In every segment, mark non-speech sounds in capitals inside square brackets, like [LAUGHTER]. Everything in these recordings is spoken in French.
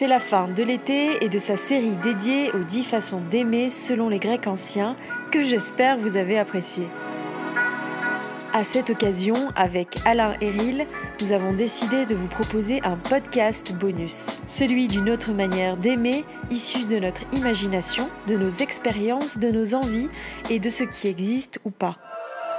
C'est la fin de l'été et de sa série dédiée aux 10 façons d'aimer selon les Grecs anciens que j'espère vous avez apprécié. À cette occasion, avec Alain Héril, nous avons décidé de vous proposer un podcast bonus, celui d'une autre manière d'aimer, issue de notre imagination, de nos expériences, de nos envies et de ce qui existe ou pas.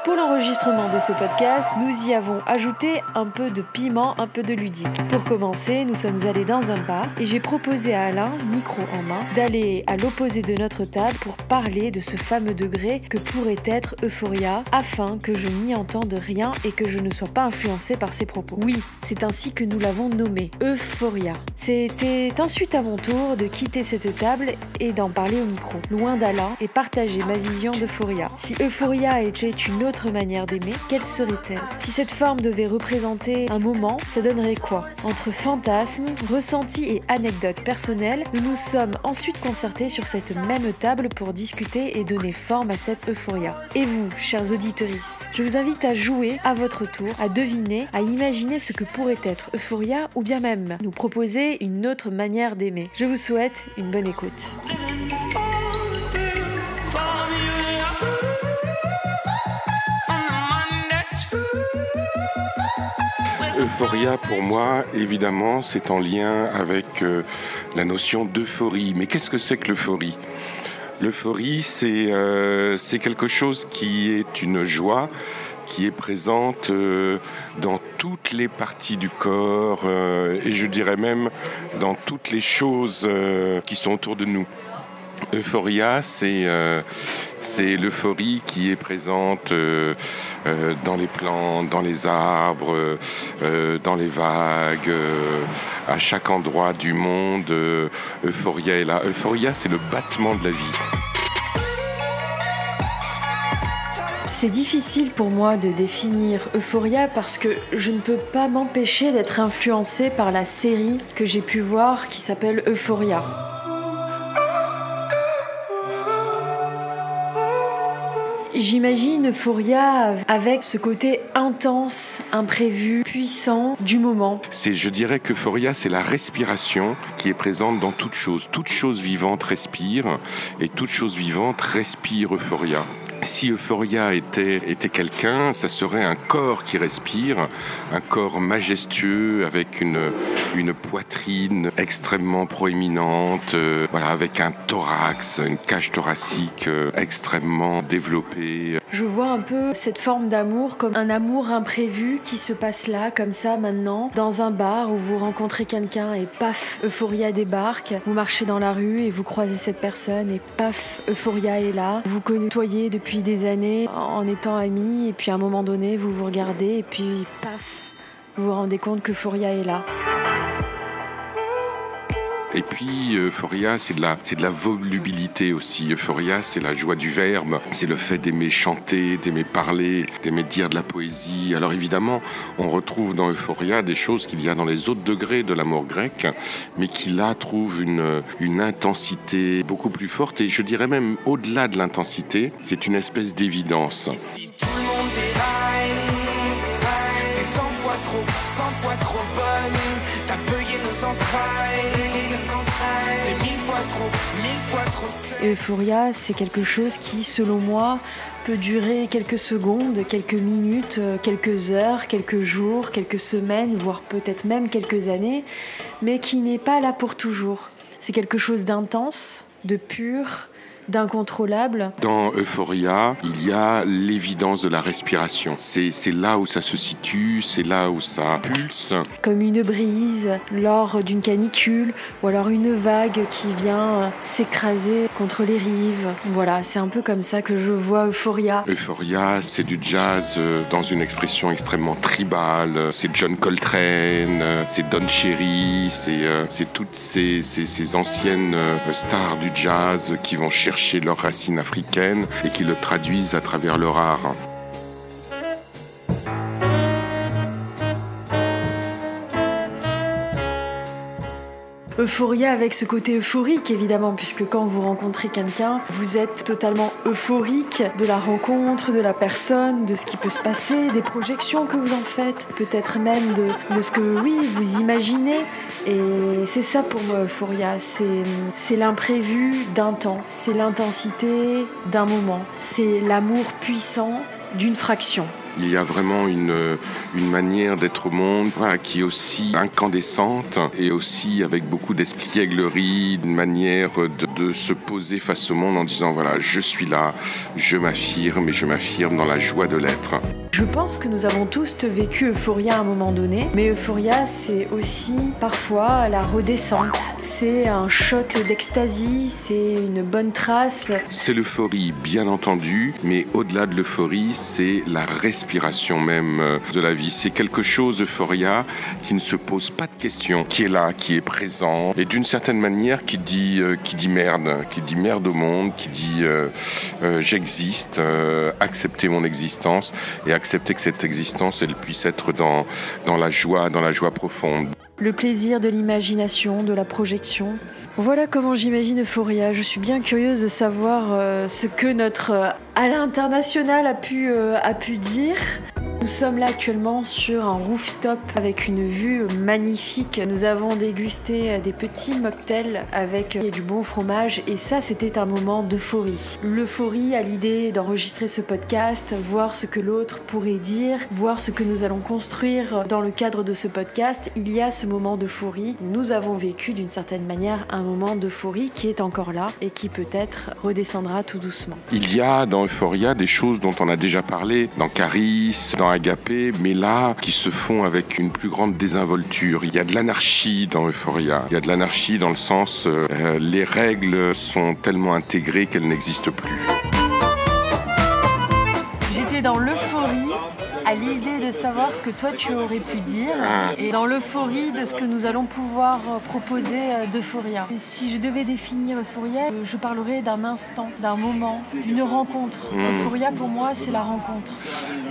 Pour l'enregistrement de ce podcast, nous y avons ajouté un peu de piment, un peu de ludique. Pour commencer, nous sommes allés dans un bar et j'ai proposé à Alain, micro en main, d'aller à l'opposé de notre table pour parler de ce fameux degré que pourrait être Euphoria afin que je n'y entende rien et que je ne sois pas influencé par ses propos. Oui, c'est ainsi que nous l'avons nommé, Euphoria. C'était ensuite à mon tour de quitter cette table et d'en parler au micro, loin d'Alain et partager ma vision d'Euphoria. Si Euphoria était une autre manière d'aimer, quelle serait-elle? Si cette forme devait représenter un moment, ça donnerait quoi? Entre fantasmes, ressentis et anecdotes personnelles, nous nous sommes ensuite concertés sur cette même table pour discuter et donner forme à cette euphoria. Et vous, chers auditeurs, je vous invite à jouer à votre tour, à deviner, à imaginer ce que pourrait être euphoria ou bien même nous proposer une autre manière d'aimer. Je vous souhaite une bonne écoute. Euphoria, pour moi, évidemment, c'est en lien avec euh, la notion d'euphorie. Mais qu'est-ce que c'est que l'euphorie? L'euphorie, c'est euh, c'est quelque chose qui est une joie qui est présente euh, dans toutes les parties du corps et je dirais même dans toutes les choses qui sont autour de nous. Euphoria, c'est c'est l'euphorie qui est présente euh, euh, dans les plantes, dans les arbres, euh, dans les vagues, à chaque endroit du monde. Euphoria est là. Euphoria, c'est le battement de la vie. C'est difficile pour moi de définir Euphoria parce que je ne peux pas m'empêcher d'être influencée par la série que j'ai pu voir qui s'appelle Euphoria. J'imagine Euphoria avec ce côté intense, imprévu, puissant du moment. C'est, je dirais que Euphoria, c'est la respiration qui est présente dans toute chose. Toute chose vivante respire et toute chose vivante respire Euphoria. Si Euphoria était, était quelqu'un, ça serait un corps qui respire, un corps majestueux avec une, une poitrine extrêmement proéminente, euh, voilà, avec un thorax, une cage thoracique euh, extrêmement développée. Je vois un peu cette forme d'amour comme un amour imprévu qui se passe là, comme ça maintenant, dans un bar où vous rencontrez quelqu'un et paf, Euphoria débarque. Vous marchez dans la rue et vous croisez cette personne et paf, Euphoria est là. Vous côtoyez depuis des années en étant amis et puis à un moment donné vous vous regardez et puis paf, vous vous rendez compte que Foria est là. Et puis, Euphoria, c'est de, la, c'est de la volubilité aussi. Euphoria, c'est la joie du verbe, c'est le fait d'aimer chanter, d'aimer parler, d'aimer dire de la poésie. Alors évidemment, on retrouve dans Euphoria des choses qu'il y a dans les autres degrés de l'amour grec, mais qui là trouvent une, une intensité beaucoup plus forte. Et je dirais même, au-delà de l'intensité, c'est une espèce d'évidence. Euphoria, c'est quelque chose qui, selon moi, peut durer quelques secondes, quelques minutes, euh, quelques heures, quelques jours, quelques semaines, voire peut-être même quelques années, mais qui n'est pas là pour toujours. C'est quelque chose d'intense, de pur, d'incontrôlable. Dans Euphoria, il y a l'évidence de la respiration. C'est là où ça se situe, c'est là où ça pulse. Comme une brise lors d'une canicule ou alors une vague qui vient euh, s'écraser contre les rives. Voilà, c'est un peu comme ça que je vois Euphoria. Euphoria, c'est du jazz euh, dans une expression extrêmement tribale. C'est John Coltrane, euh, c'est Don Cherry, c'est toutes ces, ces, ces anciennes stars du jazz qui vont chercher chercher leurs racines africaines et qui le traduisent à travers leur art. Euphoria avec ce côté euphorique évidemment, puisque quand vous rencontrez quelqu'un, vous êtes totalement euphorique de la rencontre, de la personne, de ce qui peut se passer, des projections que vous en faites, peut-être même de, ce que, oui, vous imaginez. Et c'est ça pour moi, Euphoria. C'est l'imprévu d'un temps, c'est l'intensité d'un moment, c'est l'amour puissant d'une fraction. Il y a vraiment une, une manière d'être au monde qui est aussi incandescente et aussi avec beaucoup d'espièglerie, une manière de, de, se poser face au monde en disant voilà, je suis là, je m'affirme et je m'affirme dans la joie de l'être. Je pense que nous avons tous vécu Euphoria à un moment donné, mais Euphoria c'est aussi parfois la redescente. C'est un shot d'extasie, c'est une bonne trace. C'est l'euphorie, bien entendu, mais au-delà de l'euphorie, c'est la respiration même euh, de la vie. C'est quelque chose, Euphoria, qui ne se pose pas de questions, qui est là, qui est présent, et d'une certaine manière qui dit, euh, qui dit merde, qui dit merde au monde, qui dit euh, j'existe, accepter mon existence et accepter que cette existence, elle puisse être dans, dans la joie, dans la joie profonde. Le plaisir de l'imagination, de la projection. Voilà comment j'imagine Euphoria. Je suis bien curieuse de savoir euh, ce que notre euh, Alain International a pu, euh, a pu dire. Nous sommes là actuellement sur un rooftop avec une vue magnifique. Nous avons dégusté des petits mocktails avec du bon fromage et ça c'était un moment d'euphorie. L'euphorie à l'idée d'enregistrer ce podcast, voir ce que l'autre pourrait dire, voir ce que nous allons construire dans le cadre de ce podcast. Il y a ce moment d'euphorie. Nous avons vécu d'une certaine manière un moment d'euphorie qui est encore là et qui peut-être redescendra tout doucement. Il y a dans Euphoria des choses dont on a déjà parlé, dans Caris, dans Agapé, mais là, qui se font avec une plus grande désinvolture. Il y a de l'anarchie dans Euphoria. Il y a de l'anarchie dans le sens, euh, les règles sont tellement intégrées qu'elles n'existent plus. J'étais dans l'euphorie à l'idée de savoir ce que toi tu aurais pu dire et dans l'euphorie de ce que nous allons pouvoir euh, proposer euh, d'Euphoria. Et Si je devais définir Euphoria, euh, je parlerais d'un instant, d'un moment, d'une rencontre. Euphoria pour moi c'est la rencontre.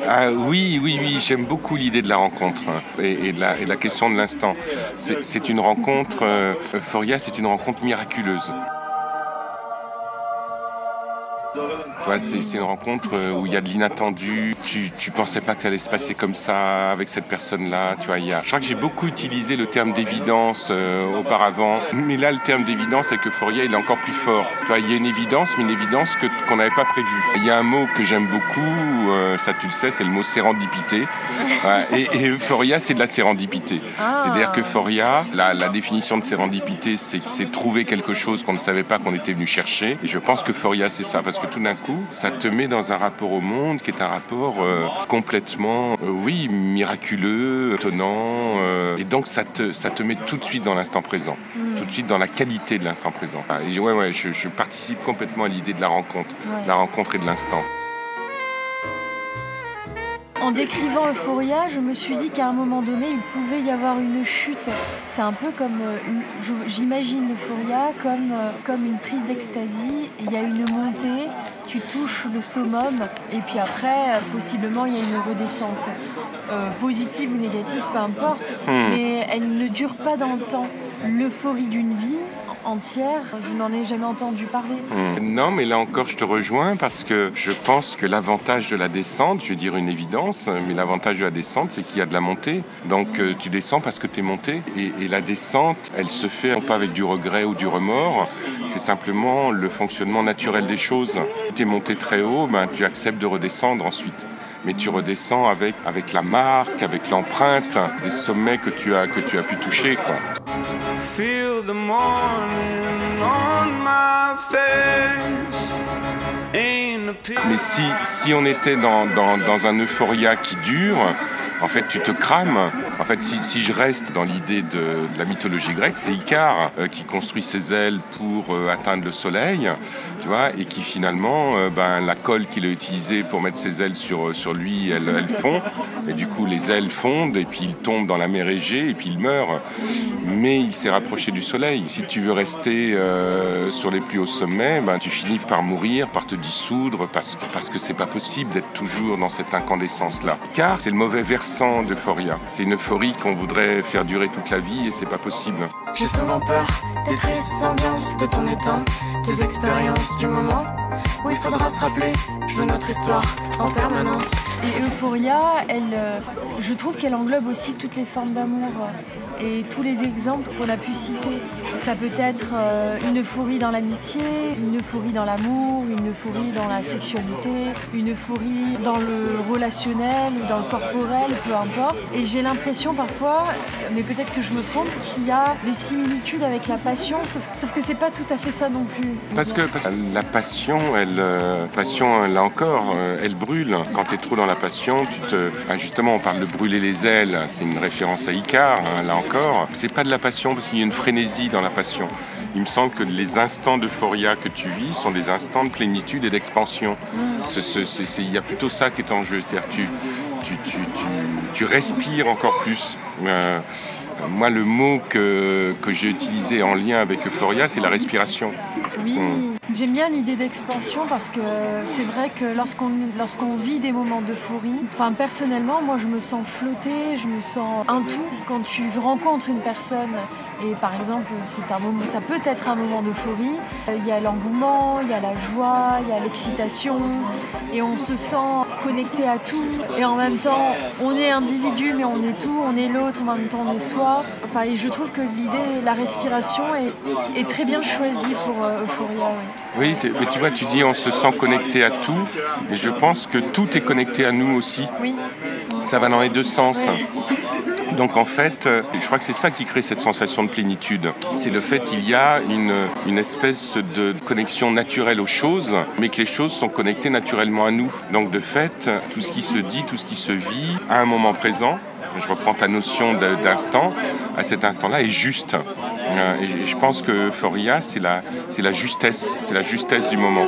Ah, oui, oui, oui, j'aime beaucoup l'idée de la rencontre hein, et, et de, la, et de la question de l'instant. C'est c'est une rencontre, euh, Euphoria, c'est une rencontre miraculeuse. C'est une rencontre euh, où il y a de l'inattendu. Tu, tu pensais pas que ça allait se passer comme ça avec cette personne-là. Tu vois, il y a... Je crois que j'ai beaucoup utilisé le terme d'évidence euh, auparavant, mais là, le terme d'évidence avec Euphoria, il est encore plus fort. Tu vois, il y a une évidence, mais une évidence que qu'on n'avait pas prévue. Il y a un mot que j'aime beaucoup, euh, ça tu le sais, c'est le mot sérendipité. [LAUGHS] Ouais, et, et Euphoria, c'est de la sérendipité. Ah. C'est-à-dire que Euphoria, la, la définition de sérendipité, c'est c'est trouver quelque chose qu'on ne savait pas qu'on était venu chercher. Et je pense que Euphoria, c'est ça, parce que tout d'un coup, ça te met dans un rapport au monde qui est un rapport euh, complètement, euh, oui, miraculeux, étonnant. euh, et donc, ça te, ça te met tout de suite dans l'instant présent, tout de suite dans la qualité de l'instant présent. Ah, Et ouais, ouais, je, je participe complètement à l'idée de la rencontre, Ouais. la rencontre et de l'instant. En décrivant Euphoria, je me suis dit qu'à un moment donné, il pouvait y avoir une chute. C'est un peu comme, euh, j'imagine Euphoria comme, euh, comme une prise d'extasie. Il y a une montée, tu touches le summum, et puis après, euh, possiblement, il y a une redescente. Euh, positive ou négative, peu importe, mais elle ne dure pas dans le temps. L'euphorie d'une vie entière, je n'en ai jamais entendu parler. Hmm. Non, mais là encore, je te rejoins parce que je pense que l'avantage de la descente, je vais dire une évidence, mais l'avantage de la descente, c'est qu'il y a de la montée. Donc euh, tu descends parce que tu es monté. Et, la descente, elle se fait pas avec du regret ou du remords, c'est simplement le fonctionnement naturel des choses. Tu es monté très haut, ben, tu acceptes de redescendre ensuite. Mais tu redescends avec, la marque, avec l'empreinte des sommets que tu as, que tu as pu toucher. Mais si, si on était dans un euphoria qui dure, en fait, tu te crames. En fait, si, je reste dans l'idée de, la mythologie grecque, c'est Icare euh, qui construit ses ailes pour euh, atteindre le soleil, tu vois, et qui finalement, euh, ben, la colle qu'il a utilisée pour mettre ses ailes sur, sur lui, elle, elle fond. Et du coup, les ailes fondent, et puis il tombe dans la mer Égée, et puis il meurt. Mais il s'est rapproché du soleil. Si tu veux rester sur les plus hauts sommets, ben, tu finis par mourir, par te dissoudre, parce que parce que c'est pas possible d'être toujours dans cette incandescence-là. Car c'est le mauvais versant d'euphoria. C'est une euphorie qu'on voudrait faire durer toute la vie et c'est pas possible. J'ai souvent peur des tristes ambiances de ton état, tes expériences du moment où il faudra se rappeler. Je veux notre histoire en permanence. Et Euphoria, elle, euh, je trouve qu'elle englobe aussi toutes les formes d'amour et tous les exemples qu'on a pu citer. Ça peut être euh, une euphorie dans l'amitié, une euphorie dans l'amour, une euphorie dans la sexualité, une euphorie dans le relationnel ou dans le corporel, peu importe. Et j'ai l'impression parfois, mais peut-être que je me trompe, qu'il y a des similitudes avec la passion, sauf, sauf que c'est pas tout à fait ça non plus. Parce que, la passion, elle, euh, passion, là encore, euh, elle brûle. Quand tu es trop dans la passion, tu te. ah, justement, on parle de brûler les ailes. C'est une référence à Icar, hein, là encore. C'est pas de la passion parce qu'il y a une frénésie dans la passion. Il me semble que les instants d'euphoria que tu vis sont des instants de plénitude et d'expansion. C'est- Il y a plutôt ça qui est en jeu. C'est-à-dire tu, tu, tu, tu, respires encore plus. Euh, moi, le mot que, que j'ai utilisé en lien avec euphoria, c'est la respiration. Oui. J'aime bien l'idée d'expansion parce que c'est vrai que lorsqu'on vit des moments d'euphorie, enfin personnellement, moi je me sens flotter, je me sens un tout quand tu rencontres une personne et par exemple c'est un moment, ça peut être un moment d'euphorie. Il y a l'engouement, il y a la joie, il y a l'excitation et on se sent connecté à tout et en même temps on est individu mais on est tout, on est l'autre, en même temps on est soi. Enfin et je trouve que l'idée, la respiration est, est très bien choisie pour euh, Euphoria. oui. Mais tu vois, tu dis on se sent connecté à tout, et je pense que tout est connecté à nous aussi. Oui, Ça va dans les deux sens. Oui. Donc en fait, euh, je crois que c'est ça qui crée cette sensation de plénitude. C'est le fait qu'il y a une, une espèce de connexion naturelle aux choses, mais que les choses sont connectées naturellement à nous. Donc de fait, tout ce qui se dit, tout ce qui se vit à un moment présent, je reprends ta notion d'instant, à cet instant-là est juste. Euh, Et je pense que Euphoria, c'est la, la justesse, c'est la justesse du moment.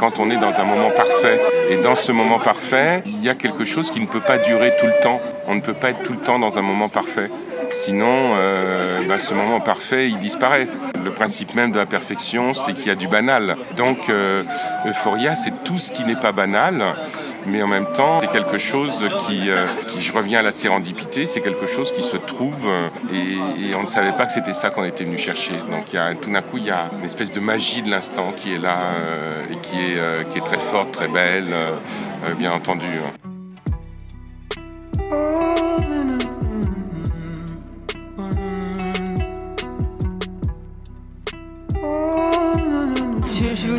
Quand on est dans un moment parfait. Et dans ce moment parfait, il y a quelque chose qui ne peut pas durer tout le temps. On ne peut pas être tout le temps dans un moment parfait. Sinon, euh, ben, ce moment parfait, il disparaît. Le principe même de la perfection, c'est qu'il y a du banal. Donc, euh, Euphoria, c'est tout ce qui n'est pas banal, mais en même temps, c'est quelque chose qui, euh, qui, je reviens à la sérendipité, c'est quelque chose qui se trouve euh, et, et on ne savait pas que c'était ça qu'on était venu chercher. Donc, il y a, tout d'un coup, il y a une espèce de magie de l'instant qui est là euh, et qui est, euh, qui est très forte, très belle, euh, bien entendu. Je,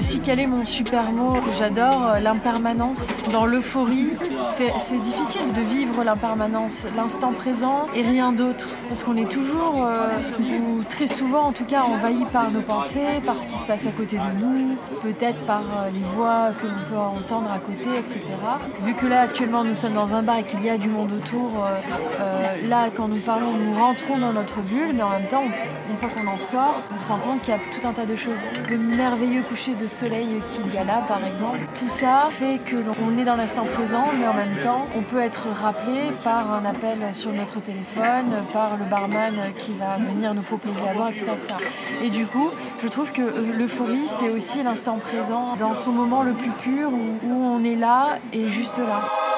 aussi caler mon super mot j'adore, euh, l'impermanence. Dans l'euphorie, c'est difficile de vivre l'impermanence, l'instant présent et rien d'autre. Parce qu'on est toujours, euh, ou très souvent en tout cas, envahi par nos pensées, par ce qui se passe à côté de nous, peut-être par euh, les voix que l'on peut entendre à côté, etc. Vu que là actuellement nous sommes dans un bar et qu'il y a du monde autour, là quand nous parlons, nous rentrons dans notre bulle, mais en même temps, une fois qu'on en sort, on se rend compte qu'il y a tout un tas de choses. Le merveilleux coucher de soleil qu'il y a là, par exemple, tout ça fait que on est dans l'instant présent, mais en même temps, on peut être rappelé par un appel sur notre téléphone, par le barman qui va venir nous proposer à boire, etc.. Et du coup, je trouve que euh, l'euphorie, c'est aussi l'instant présent, dans son moment le plus pur, où on est là et juste là.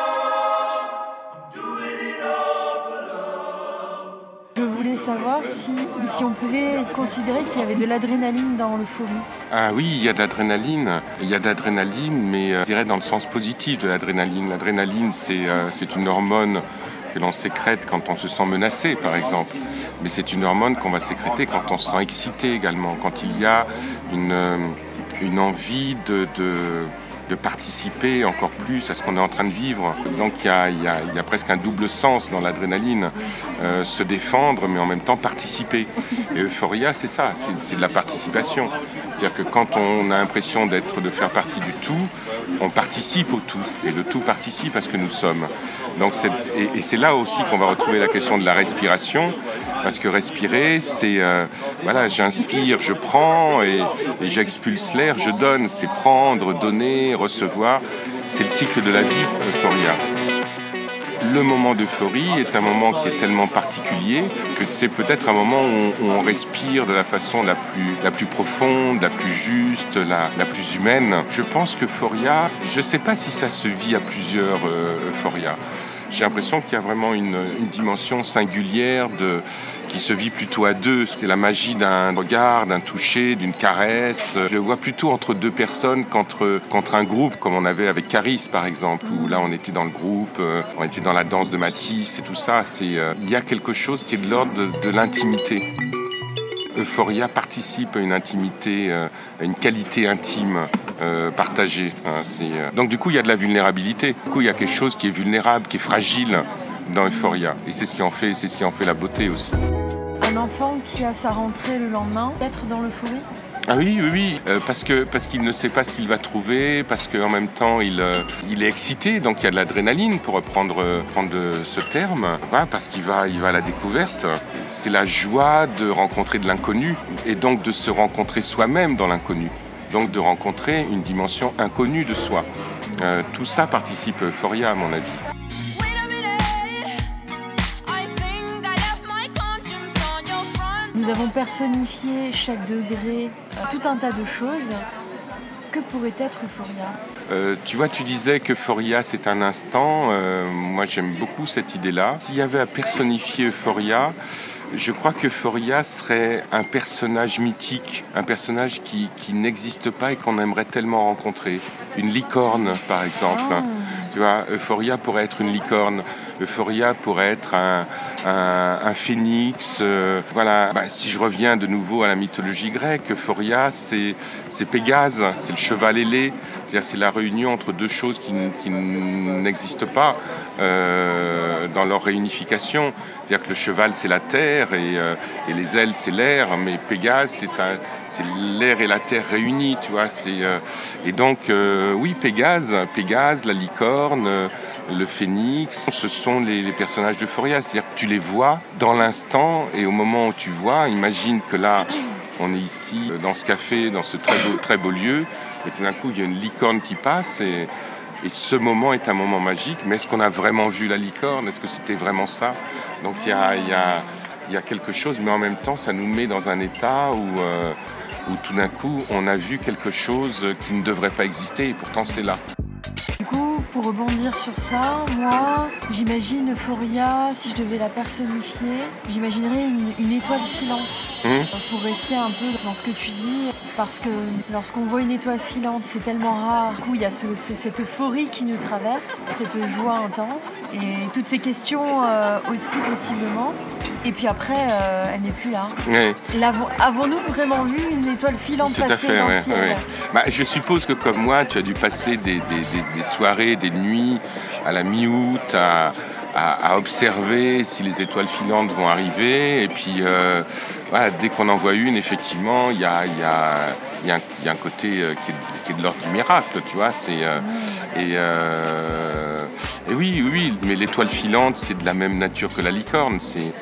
Je voulais savoir si, si on pouvait considérer qu'il y avait de l'adrénaline dans l'euphorie. Ah oui, il y a de l'adrénaline. Il y a de l'adrénaline, mais euh, je dirais dans le sens positif de l'adrénaline. L'adrénaline, c'est euh, c'est une hormone que l'on sécrète quand on se sent menacé, par exemple. Mais c'est une hormone qu'on va sécréter quand on se sent excité également, quand il y a une, euh, envie de, participer encore plus à ce qu'on est en train de vivre. Donc il y a, presque un double sens dans l'adrénaline. Euh, se défendre, mais en même temps participer. Et Euphoria, c'est ça, c'est de la participation. C'est-à-dire que quand on a l'impression d'être, de faire partie du tout, on participe au tout. Et le tout participe à ce que nous sommes. Donc et c'est là aussi qu'on va retrouver la question de la respiration. Parce que respirer, c'est euh, voilà, j'inspire, je prends et, j'expulse l'air, je donne. C'est prendre, donner, recevoir. C'est le cycle de la vie, Euphoria. le moment d'euphorie est un moment qui est tellement particulier que c'est peut-être un moment où on, respire de la façon la plus, la plus profonde, la plus juste, la, la plus humaine. Je pense que Euphoria, je ne sais pas si ça se vit à plusieurs euh, Euphoria. J'ai l'impression qu'il y a vraiment une, dimension singulière de, qui se vit plutôt à deux. C'est la magie d'un regard, d'un toucher, d'une caresse. Je le vois plutôt entre deux personnes qu'entre, qu'entre un groupe, comme on avait avec Caris par exemple, où là on était dans le groupe, euh, on était dans la danse de Matisse et tout ça. C'est, euh, il y a quelque chose qui est de l'ordre de, l'intimité. Euphoria participe à une intimité, euh, à une qualité intime partagée. Hein. Donc du coup, il y a de la vulnérabilité. Du coup, il y a quelque chose qui est vulnérable, qui est fragile dans Euphoria. Et c'est ce qui en fait, c'est ce qui en fait la beauté aussi. Un enfant qui a sa rentrée le lendemain, être dans l'euphorie? Ah oui, oui, oui, euh, parce que parce qu'il ne sait pas ce qu'il va trouver, parce qu'en même temps il, euh, il est excité, donc il y a de l'adrénaline pour reprendre euh, prendre ce terme, parce qu'il va il va à la découverte. C'est la joie de rencontrer de l'inconnu et donc de se rencontrer soi-même dans l'inconnu, donc de rencontrer une dimension inconnue de soi. tout ça participe Euphoria à mon avis. Nous avons personnifié chaque degré, euh, tout un tas de choses. Que pourrait être Euphoria euh, tu vois, tu disais que Euphoria c'est un instant. Euh, moi j'aime beaucoup cette idée-là. S'il y avait à personnifier Euphoria, je crois que Euphoria serait un personnage mythique, un personnage qui, n'existe pas et qu'on aimerait tellement rencontrer. Une licorne par exemple. Ah. Tu vois, Euphoria pourrait être une licorne. Euphoria pourrait être un, phénix. Euh, voilà. Bah, si je reviens de nouveau à la mythologie grecque, Euphoria, c'est Pégase, c'est le cheval ailé. C'est-à-dire c'est la réunion entre deux choses qui, n'existent pas euh, dans leur réunification. C'est-à-dire que le cheval, c'est la terre et, euh, les ailes, c'est l'air, mais Pégase, c'est c'est l'air et la terre réunis, tu vois. et donc, oui, Pégase, Pégase, la licorne, le phénix, ce sont les, personnages d'Euphoria. C'est-à-dire que tu les vois dans l'instant et au moment où tu vois, imagine que là, on est ici dans ce café, dans ce très beau, très beau lieu, et tout d'un coup, il y a une licorne qui passe et, ce moment est un moment magique. Mais est-ce qu'on a vraiment vu la licorne? Est-ce que c'était vraiment ça? Donc il y a, quelque chose, mais en même temps, ça nous met dans un état où, euh, où tout d'un coup, on a vu quelque chose qui ne devrait pas exister et pourtant c'est là pour rebondir sur ça, moi, j'imagine Euphoria, si je devais la personnifier, j'imaginerais une, étoile filante. Mmh. Pour rester un peu dans ce que tu dis, parce que lorsqu'on voit une étoile filante, c'est tellement rare. Du coup, il y a cette euphorie qui nous traverse, cette joie intense, et toutes ces questions euh, aussi possiblement. Et puis après, euh, elle n'est plus là. Avons-nous vraiment vu une étoile filante Tout passer à fait, bah, Je suppose que comme moi, tu as dû passer des, soirées, des nuits à la mi-août à, observer si les étoiles filantes vont arriver. Et puis, euh, dès qu'on en voit une, effectivement, il y a, un côté euh, qui, est, de l'ordre du miracle, tu vois. C'est, et, et oui, oui, mais l'étoile filante, c'est de la même nature que la licorne. C'est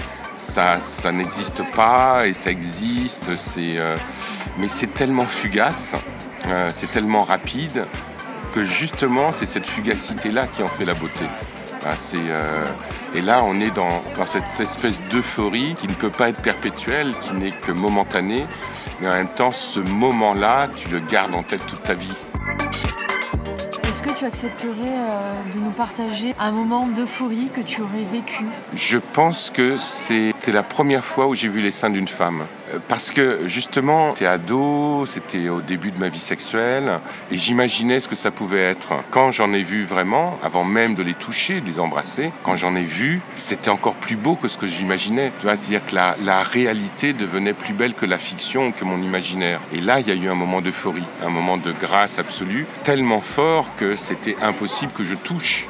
ça, ça n'existe pas et ça existe, c'est, euh, mais c'est tellement fugace, euh, c'est tellement rapide que justement c'est cette fugacité-là qui en fait la beauté. Ah, euh, et là, on est dans, dans cette espèce d'euphorie qui ne peut pas être perpétuelle, qui n'est que momentanée, mais en même temps, ce moment-là, tu le gardes en tête toute ta vie. Est-ce que tu accepterais euh, de nous partager un moment d'euphorie que tu aurais vécu? Je pense que c'était la première fois où j'ai vu les seins d'une femme. Euh, parce que justement, j'étais ado, c'était au début de ma vie sexuelle, et j'imaginais ce que ça pouvait être. Quand j'en ai vu vraiment, avant même de les toucher, de les embrasser, quand j'en ai vu, c'était encore plus beau que ce que j'imaginais. C'est-à-dire que la, la, réalité devenait plus belle que la fiction, que mon imaginaire. Et là, il y a eu un moment d'euphorie, un moment de grâce absolue, tellement fort que c'était impossible que je touche.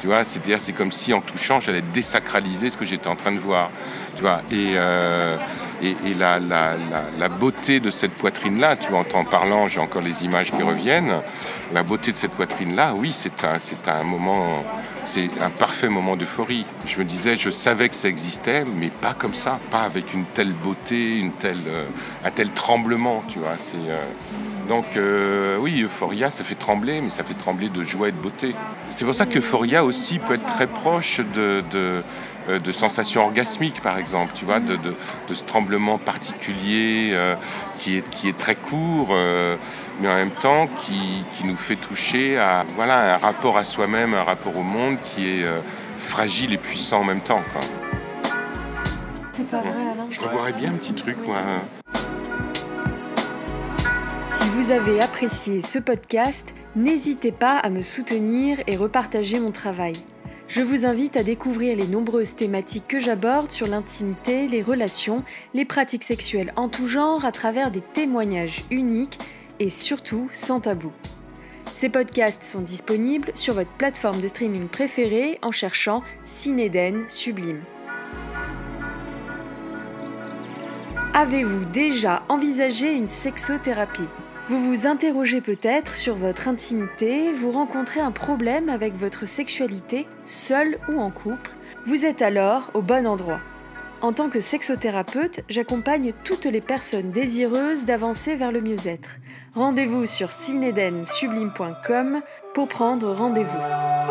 Tu vois, c'est-à-dire, c'est comme si en touchant, j'allais désacraliser ce que j'étais en train de voir. Vois, et, euh, et, la, beauté de cette poitrine-là, tu vois, en t'en parlant, j'ai encore les images qui reviennent. La beauté de cette poitrine-là, oui, c'est un, moment, c'est un parfait moment d'euphorie. Je me disais, je savais que ça existait, mais pas comme ça, pas avec une telle beauté, euh, un tel tremblement, tu vois. C'est, euh, Donc euh, oui, Euphoria, ça fait trembler, mais ça fait trembler de joie et de beauté. C'est pour ça qu'Euphoria aussi peut être très proche de, de, euh, sensations orgasmiques, par exemple, tu vois, de, ce tremblement particulier euh, qui, est, qui est très court, mais en même temps qui, nous fait toucher à voilà, un rapport à soi-même, un rapport au monde qui est fragile et puissant en même temps. C'est pas vrai, Alain. Je reboirais bien un petit truc, moi. Vous avez apprécié ce podcast, n'hésitez pas à me soutenir et repartager mon travail. Je vous invite à découvrir les nombreuses thématiques que j'aborde sur l'intimité, les relations, les pratiques sexuelles en tout genre à travers des témoignages uniques et surtout sans tabou. Ces podcasts sont disponibles sur votre plateforme de streaming préférée en cherchant Cinéden Sublime. Avez-vous déjà envisagé une sexothérapie? Vous vous interrogez peut-être sur votre intimité, vous rencontrez un problème avec votre sexualité, seul ou en couple, vous êtes alors au bon endroit. En tant que sexothérapeute, j'accompagne toutes les personnes désireuses d'avancer vers le mieux-être. Rendez-vous sur cinedensublime.com pour prendre rendez-vous.